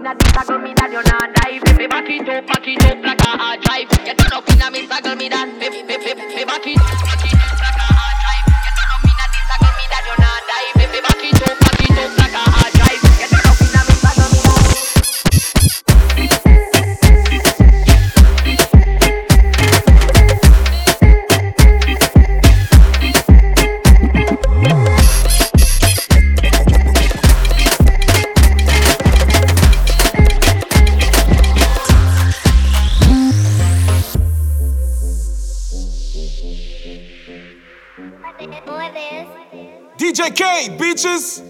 inna this a me that you not dive. Me back it up, back it up like a hard drive. Get turn up inna me circle me that. Me me me me back it, back it. Bitches.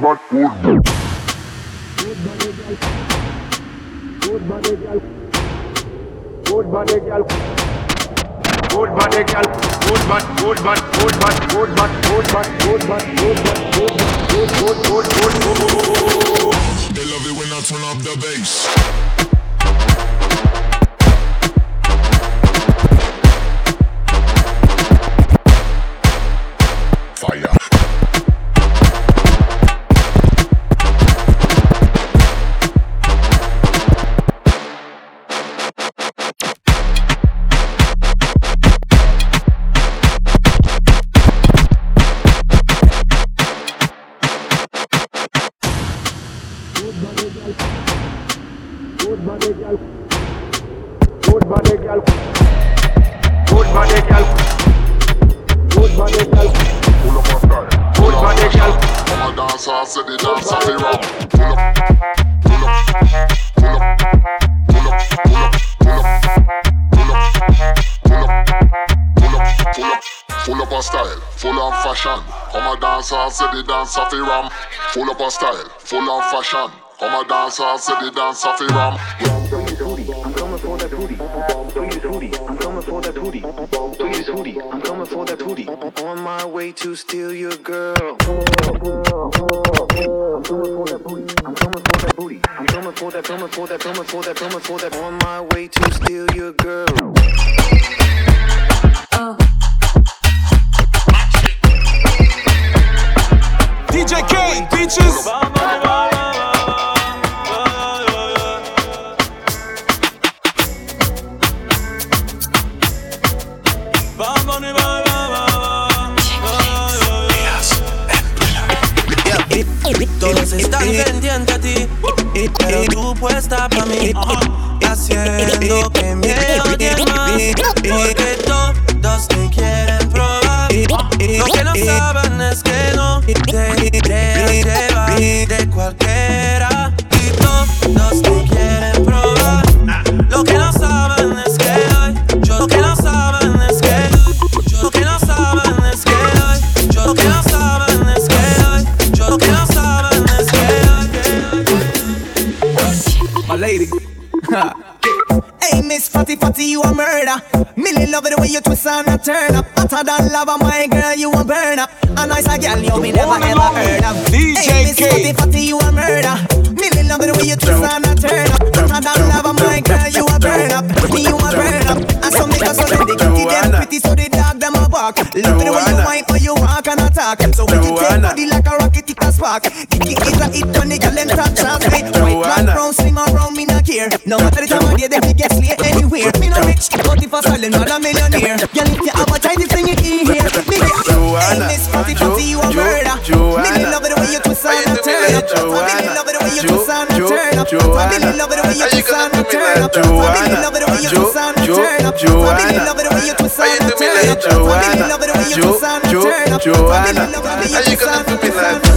my corner. Good body, girl. Good body, girl. Good body, girl. Good body, girl. Good butt, good butt, good butt, good butt, good butt, good butt, good butt, good butt, good, good, good, good, good, good. They love it when I turn up the bass. I'm a dancer, I said the dance, I. Pull up, pull up, pull up, pull up, pull up, pull up, pull up, pull up, Full up a style, full of fashion. Come and dance, I said the dance, I. Full up a style, full of fashion. Come and dance, I said the dance, I. On my way to steal your girl. Girl. I'm coming for that booty. I'm coming for that booty. I'm coming for that, coming for that, coming for that, coming for that. On my way to steal your girl. Oh. DJ K, bitches. están eh, pendientes a ti, eh, pero eh, tú puesta para mí, haciendo que me odien más, porque todos te quieren probar. Lo que no saben es que no te dejas llevar de cualquiera. Than lava, my girl, you a burn up. A nice a girl, you me never ever heard of. DJ hey, K. Fatty Fatty, you a murder. Millie love it the way you twist and a turn up. Hotter than lava, my girl, you a burn up. Me, you a burn up. And some niggas so they kitty them pretty, so they dog them a bark. Love it the way you whine, how you walk and attack. So when you take body like a rocket, it a spark. Kick is a hit on the girl, them top shots. White, black, brown, sling around me, not care. No matter the time of day, they fi get slay anywhere. Me no rich, but if I silent, not a millionaire. Girl, if you have a get hey, Miss Fatty Fatty, you a murder. Me love the way you twist and turn up. Me love the way you twist and turn up. Me love the way you twist and turn up. Me love the way you twist and turn up. Me love the way you twist and turn up. Me love the way you twist and turn up. Me love the way you you twist and do a me turn like up.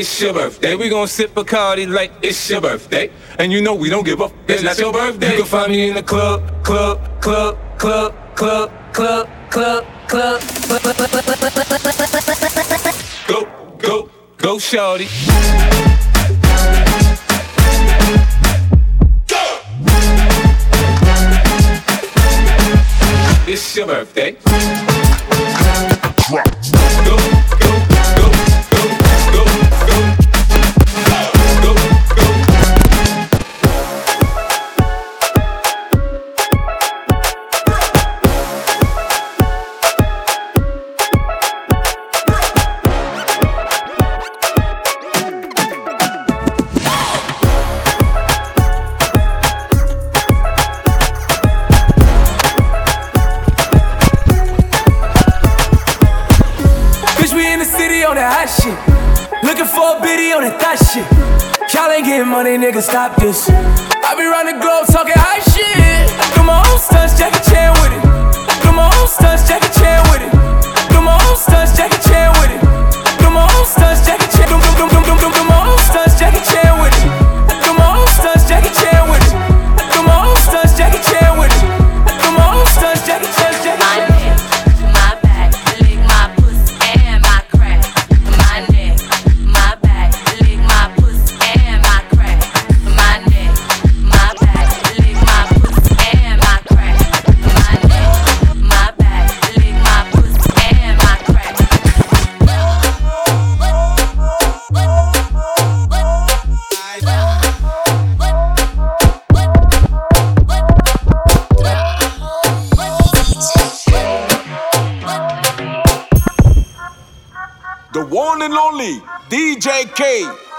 It's your birthday. We gon' sip a cardi like it's your birthday. And you know we don't give up. It's not your birthday. You can find me in the club, club, club, club, club, club, club, club. Go, go, go, shorty. It's your birthday. Only DJ K.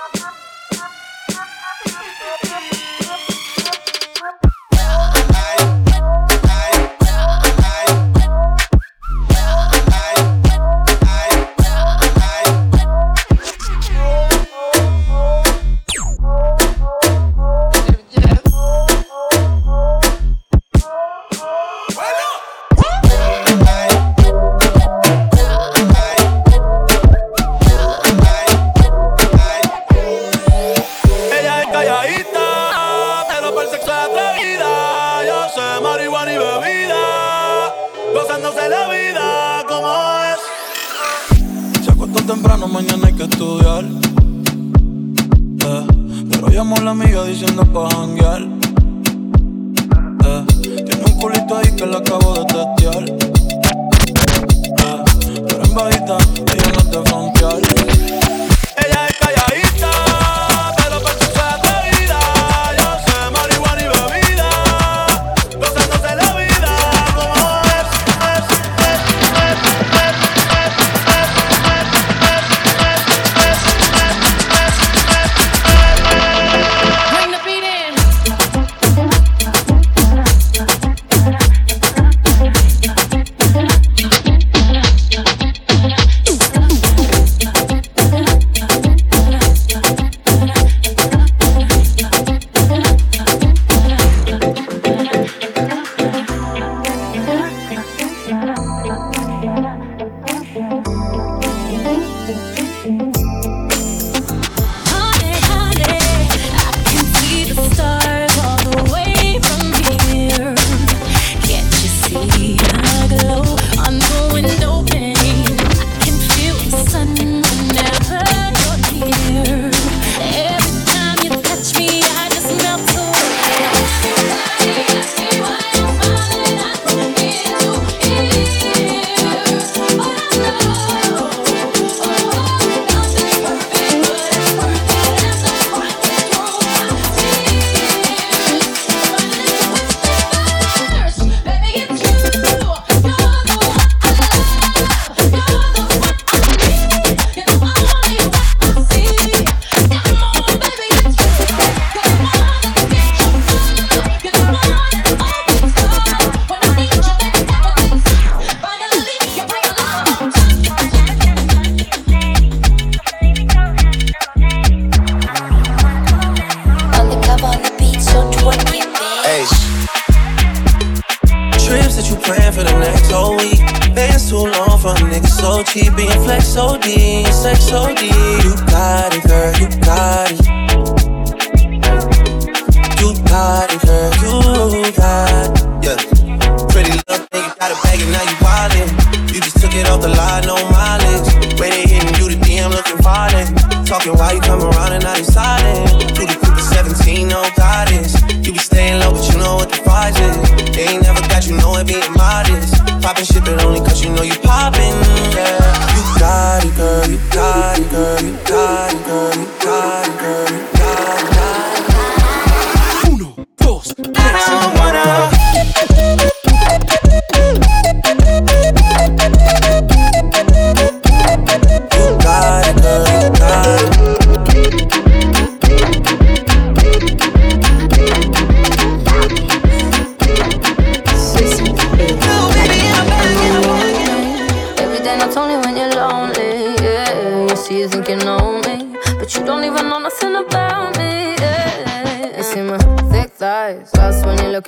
Get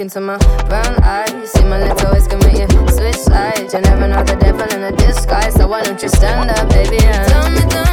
into my brown eyes. See my lips always commit you switch sides. You never know the devil in a disguise. So why don't you stand up, baby? And tell me, tell me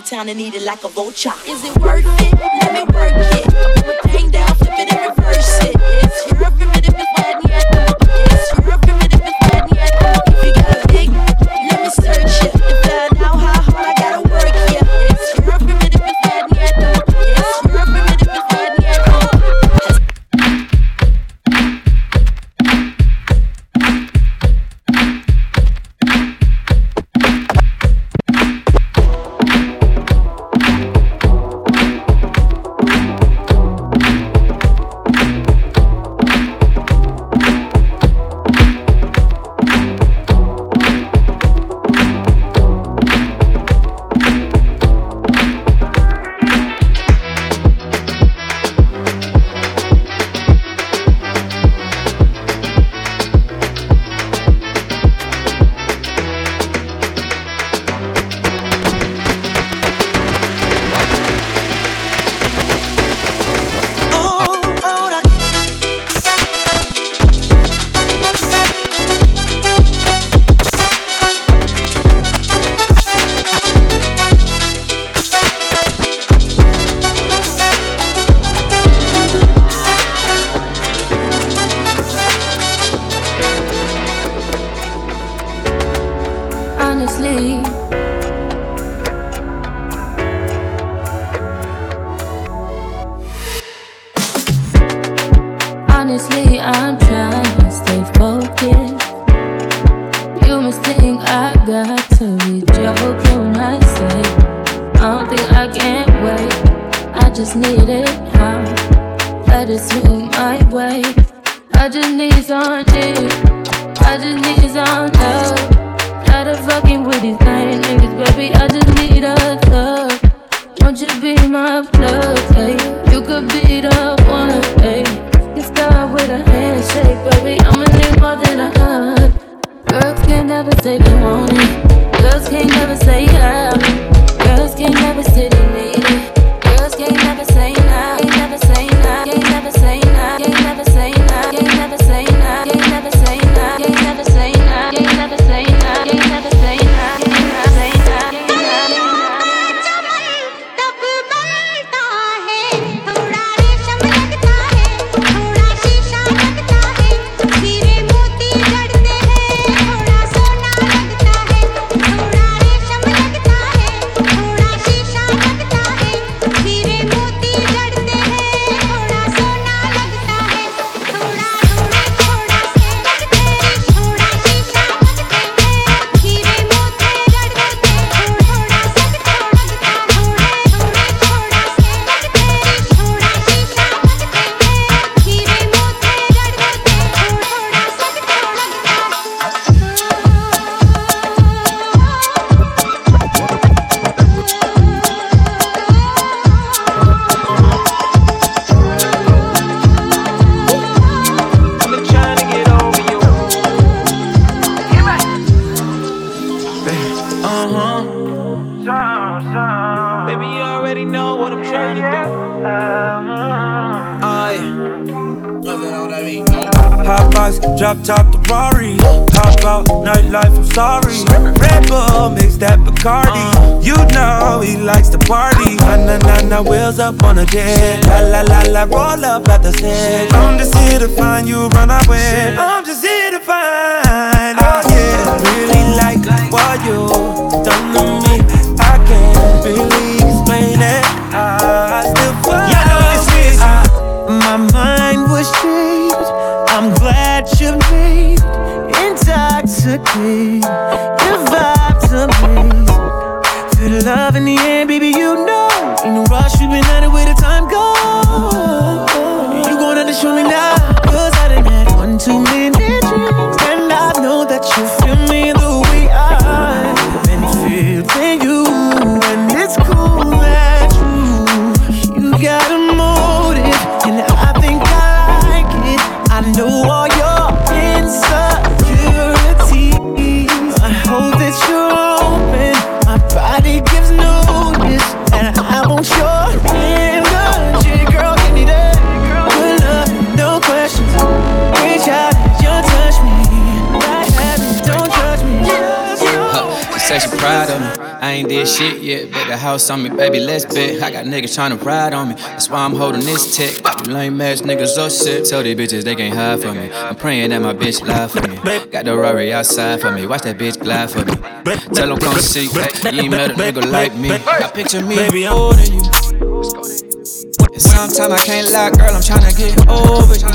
around town and eat it like a vulture. Is it worth it? Red Bull mixed that Bacardi. Uh. You know he likes to party. Na na na na, wheels up on a jet. La la la la, roll up at the set. I'm just here to find you, run away. I'm just here to find. Oh yeah, really like what you done to me. I can't really explain it. I still fall. You know this is my mind was changed. I'm glad you made intoxicated. Say she proud of me. I ain't did shit yet, bet the house on me, baby, let's bet. I got niggas tryna ride on me, that's why I'm holding this tech. You lame ass niggas oh shit. Tell these bitches they can't hide from me. I'm praying that my bitch lie for me. Got the Rari outside for me, watch that bitch glide for me. Tell them come see, you ain't met a nigga like me. I picture me, baby, older than you. And sometimes I can't lie, girl, I'm tryna get over you.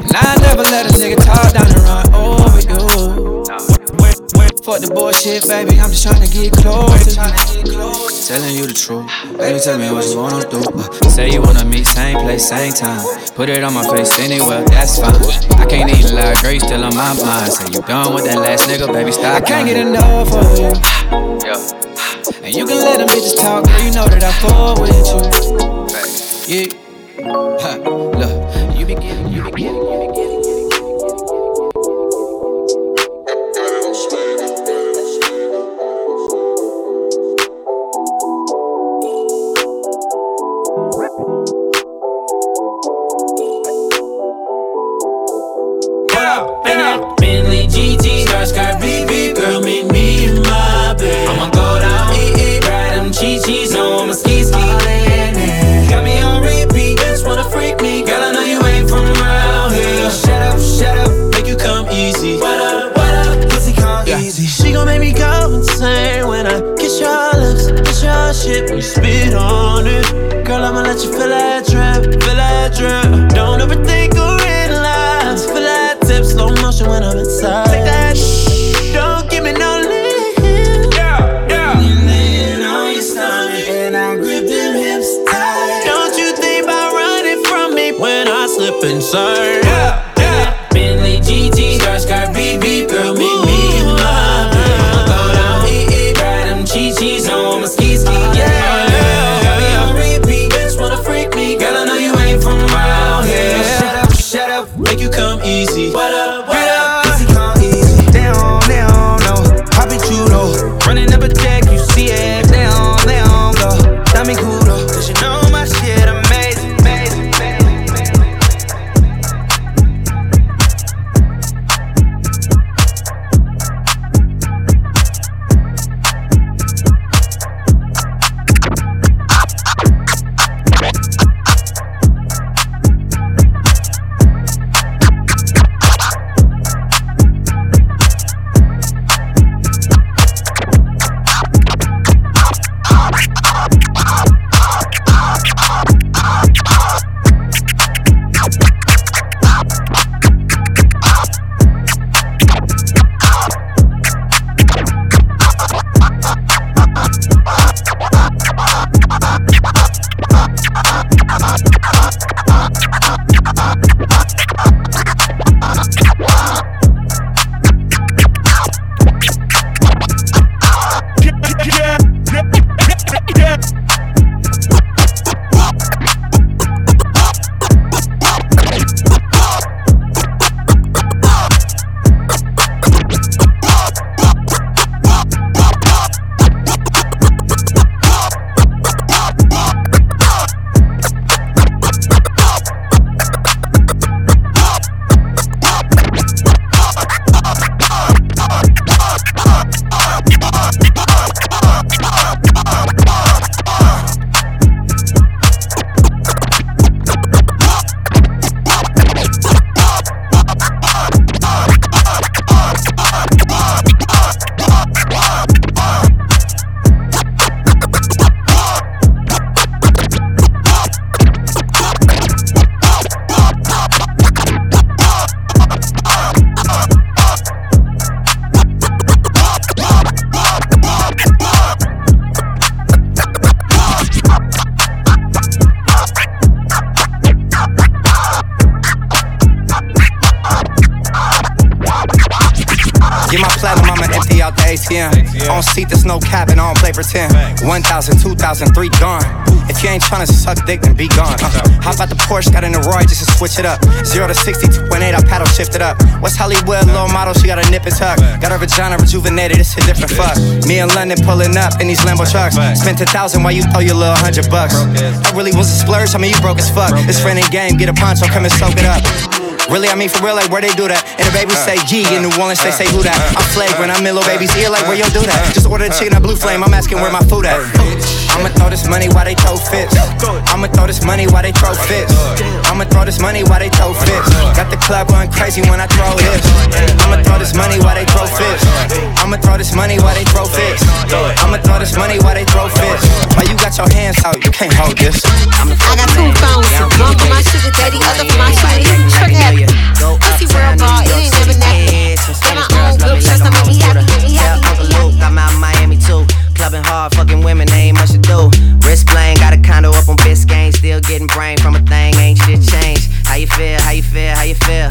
And I never let a nigga talk down and run over you. Fuck the bullshit, baby. I'm just trying to get close. Telling you the truth. Baby, tell me what you wanna do. Uh, say you wanna meet, same place, same time. Put it on my face anywhere, that's fine. I can't even lie, girl, you still on my mind. Say you done with that last nigga, baby, stop. I can't get enough of you. Yeah. And you can let them bitches talk, girl, you know that I fall with you. Yeah. Huh. Look, you be getting, you be getting, you be getting. Shit, when you spit on it. Girl, I'ma let you feel that the ATM. On seat, there's no cap, and I don't play pretend. 1,000, 2,000, 3 gone. If you ain't tryna suck dick, then be gone. Uh, hop out the Porsche, got in the Roy just to switch it up. 0 to 60, 2.8, I paddle shift it up. West Hollywood, low model, she got a nip and tuck. Got her vagina rejuvenated, it's a different fuck. Me in London pulling up in these Lambo trucks. Spent a thousand while you throw your little hundred bucks. I really was a splurge, I mean, you broke as fuck. It's friend and game, get a poncho, come and soak it up. Really, I mean for real, like where they do that. And the baby say G in New Orleans, they say who that. I'm flagrant, I'm in little baby's ear, like where yo do that. Just order the chicken at Blue Flame, I'm asking where my food at. I'ma throw this money while they throw fits. I'ma throw this money while they throw fits. I'ma throw this money while they throw fits. Got the club going crazy when I throw this. I'ma throw this money while they throw fits. I'ma throw this money while they throw fits. I'ma throw this money while they throw fits. Why you got your hands out? You can't hold this. I got two phones, one for my sugar daddy, other for my shorty. Trick happy. Pussy world ball, it ain't never nappy. Got my own good trust, I make me happy, make me happy. Uncle Luke, I'm out in Miami too. Clubbing hard, fucking women, ain't much to do. Wrist playing, got a condo up on Biscayne. Still getting brain from a thing, ain't shit changed. How you feel, how you feel, how you feel?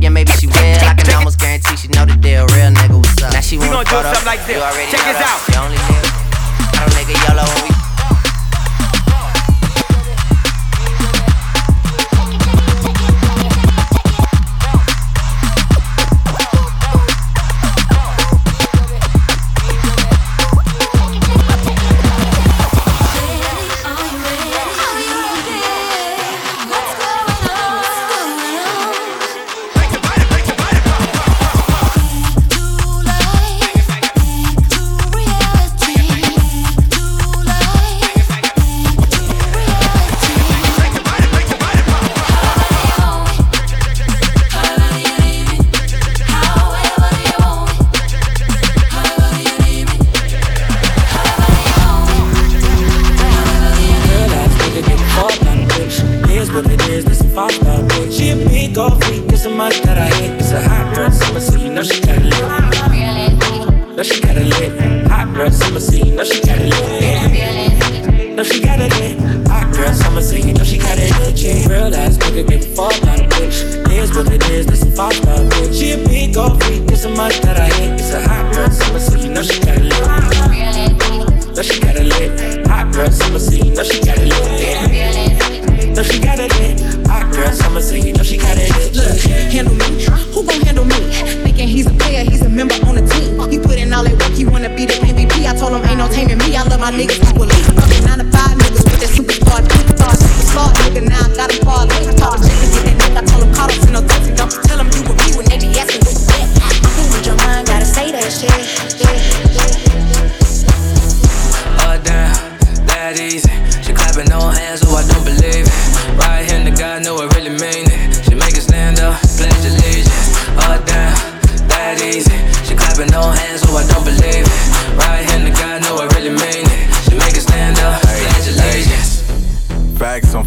maybe she will. I can almost guarantee she know the deal. Real nigga, what's up? Now she wanna do something like this. Already Check this out. The only nigga, I don't nigga yellow when we.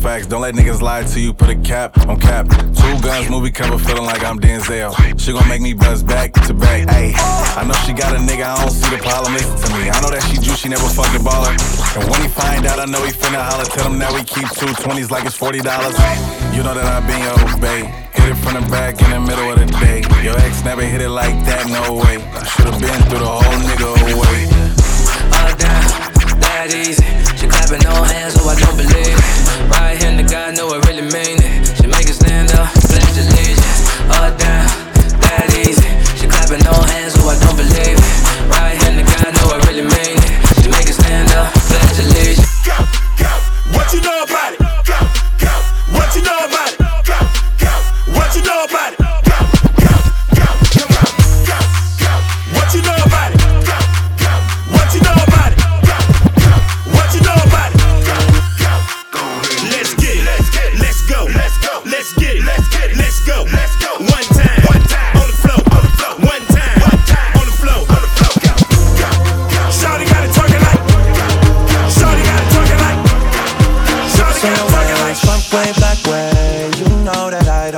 Facts don't let niggas lie to you. Put a cap on cap. Two guns, movie cover, feeling like I'm Denzel. She gon' make me buzz back to back. Ayy, I know she got a nigga, I don't see the problem. Listen to me, I know that she juice, she never fucking baller. And when he find out, I know he finna holler. Tell him that we keep two twenties like it's forty dollars. You know that I been your babe. Hit it from the back in the middle of the day. Your ex never hit it like that, no way. Should've been through the whole nigga away. Oh damn, that easy. Clapping no hands, oh I don't believe it. Right hand to God, know I really mean it. She make it stand up, pledge allegiance. Oh damn, that easy. She clapping no hands,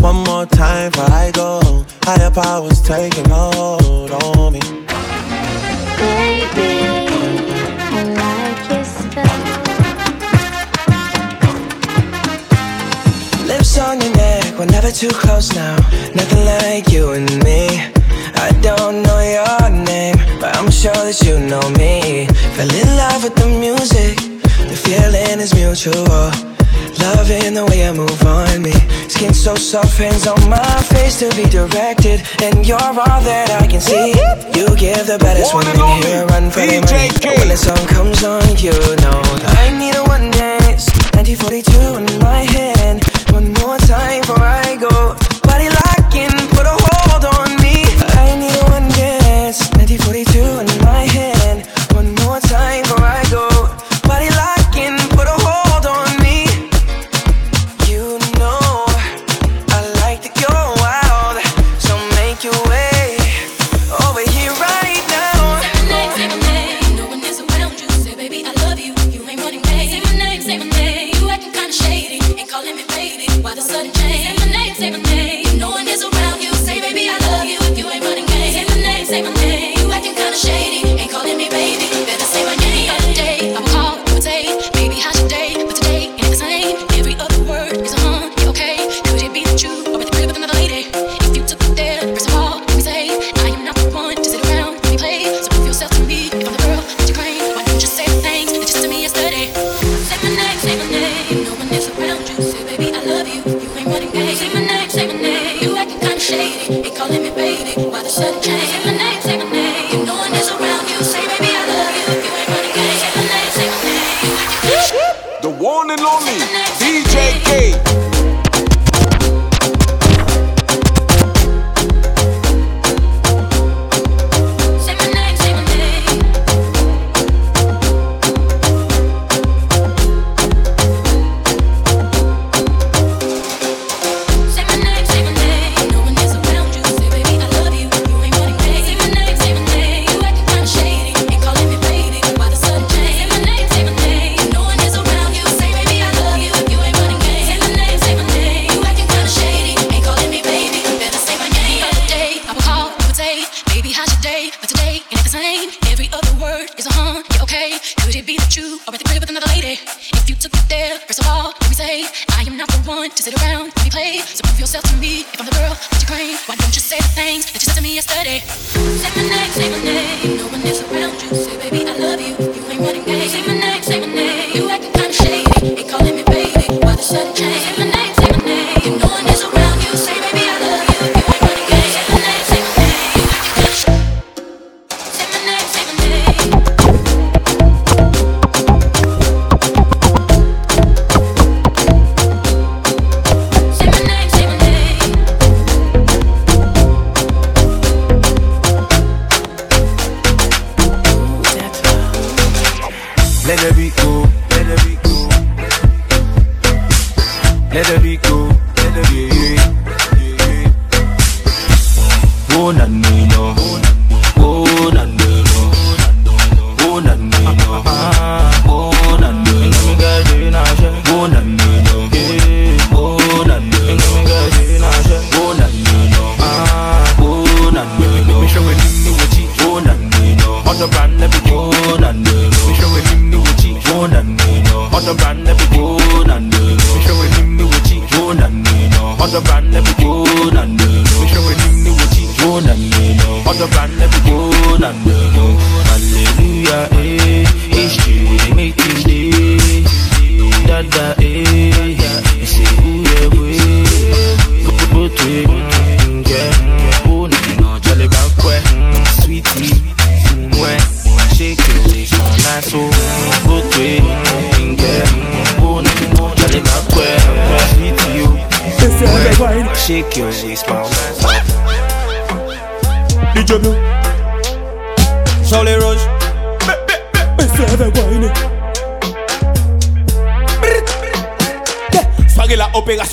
One more time before I go. Higher powers taking hold on me. Baby, I like your style. Lips on your neck, we're never too close now. Nothing like you and me. I don't know your name, but I'm sure that you know me. Fell in love with the music, the feeling is mutual. Loving the way you move on me. Skin so soft, hands on my face to be directed. And you're all that I can see. You give the baddest one, one in here, run for me. When the song comes on, you know that I need a one dance. 1942 in my hand. One more time before I go.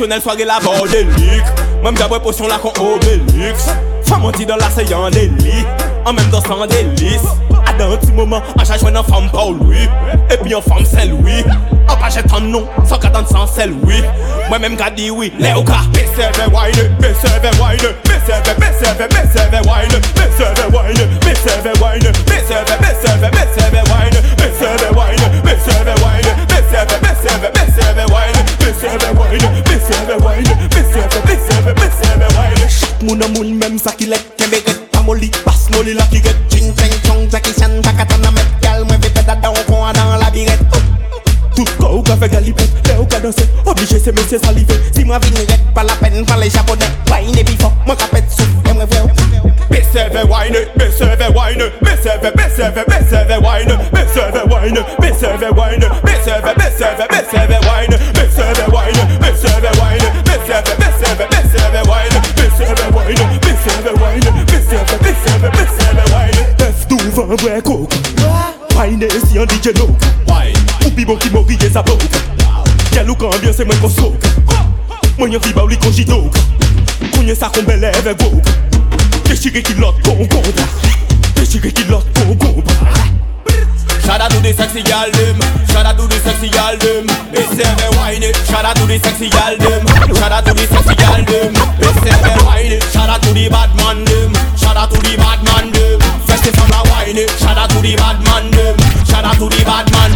Konel swage la bordelik Mwen mjabwe posyon la kon obelix Faman ti dan la se yon deli An menm dan san delis A dan an ti moman, an chan jwen an fam pa ou lui E pi an fam sel oui An pa jet an nou, san katan san sel oui. Mwen menm ka di oui, le ou ka Beseve wine, beseve wine, beseve, beseve, beseve Moi qu'on soak, moi y'en fiba ou li woke. Déchiré qui l'autre con combat Déchiré qui l'autre con combat Shout out to the sexy gal them. Shout out to the sexy gal them. BCB wine it. Shout out to the sexy gal them. Shout out to the sexy gal them. BCB wine it. Shout out to the bad man them. Shout out to the bad man them. Festive from la wine it. Shout out to the bad man them. Shout out to the bad man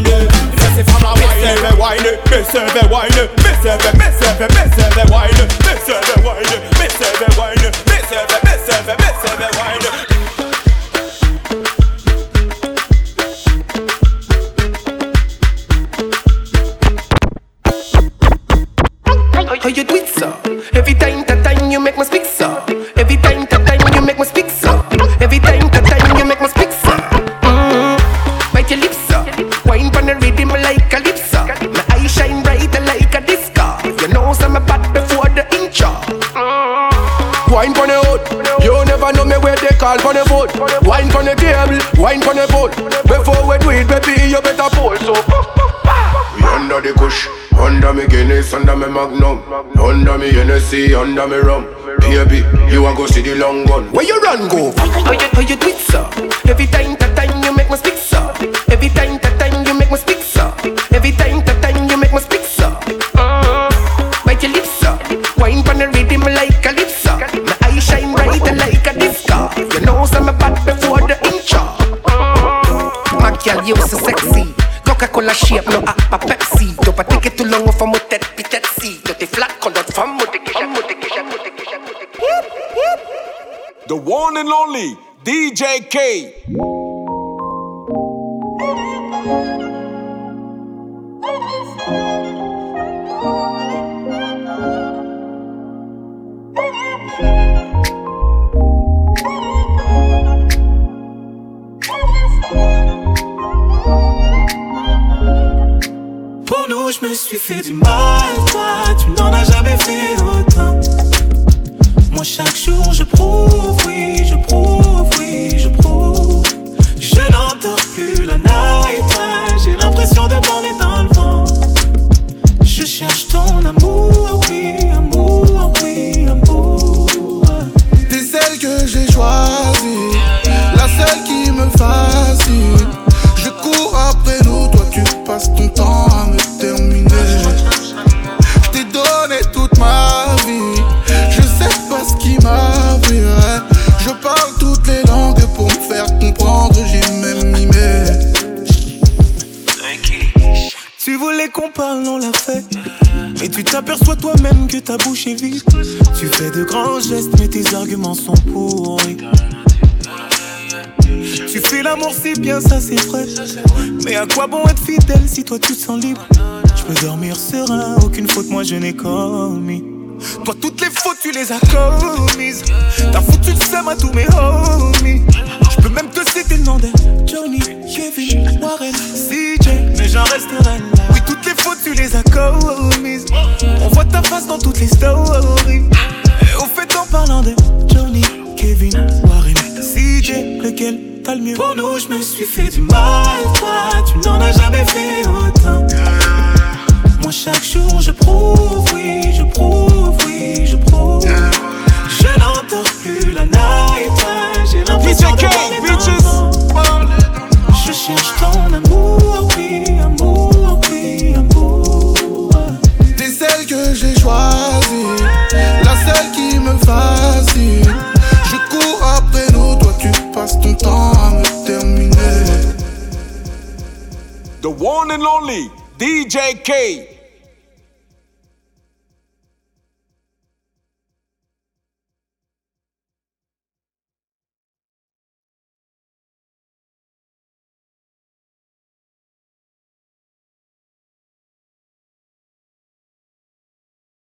wine it. BCB wine it BCB wine it BCB BCB BCB wine it BCB wine it BCB wine wine pon the boat. Before we do it, baby, you better pull. So, We under the kush, under me Guinness, under me Magnum, under me Hennessy, under me rum. Baby, you a go see the long gun. Where you run go? How you, how you do it, so? Every time, The one and only DJ K. Mais à quoi bon être fidèle si toi tu te sens libre? Je peux dormir serein, aucune faute moi je n'ai commis. Toi toutes les fautes tu les as commises. T'as foutu le seum à tous mes homies. Je peux même te citer le nom de Johnny, Kevin, Warren, CJ, mais j'en resterai là. Oui, toutes les fautes tu les as commises. On voit ta face dans toutes les stories. Au fait en parlant de Johnny, Kevin, Warren, CJ, lequel? T'as le mieux. Pour nous, je me suis fait du mal, toi, tu n'en as jamais fait autant. Moi, chaque jour, je prouve, oui, je prouve, oui, je prouve. Je n'entends plus la night, j'ai l'impression de Je cherche ton amour, oui, amour, oui, amour. T'es celle que j'ai choisie, The one and only DJ K.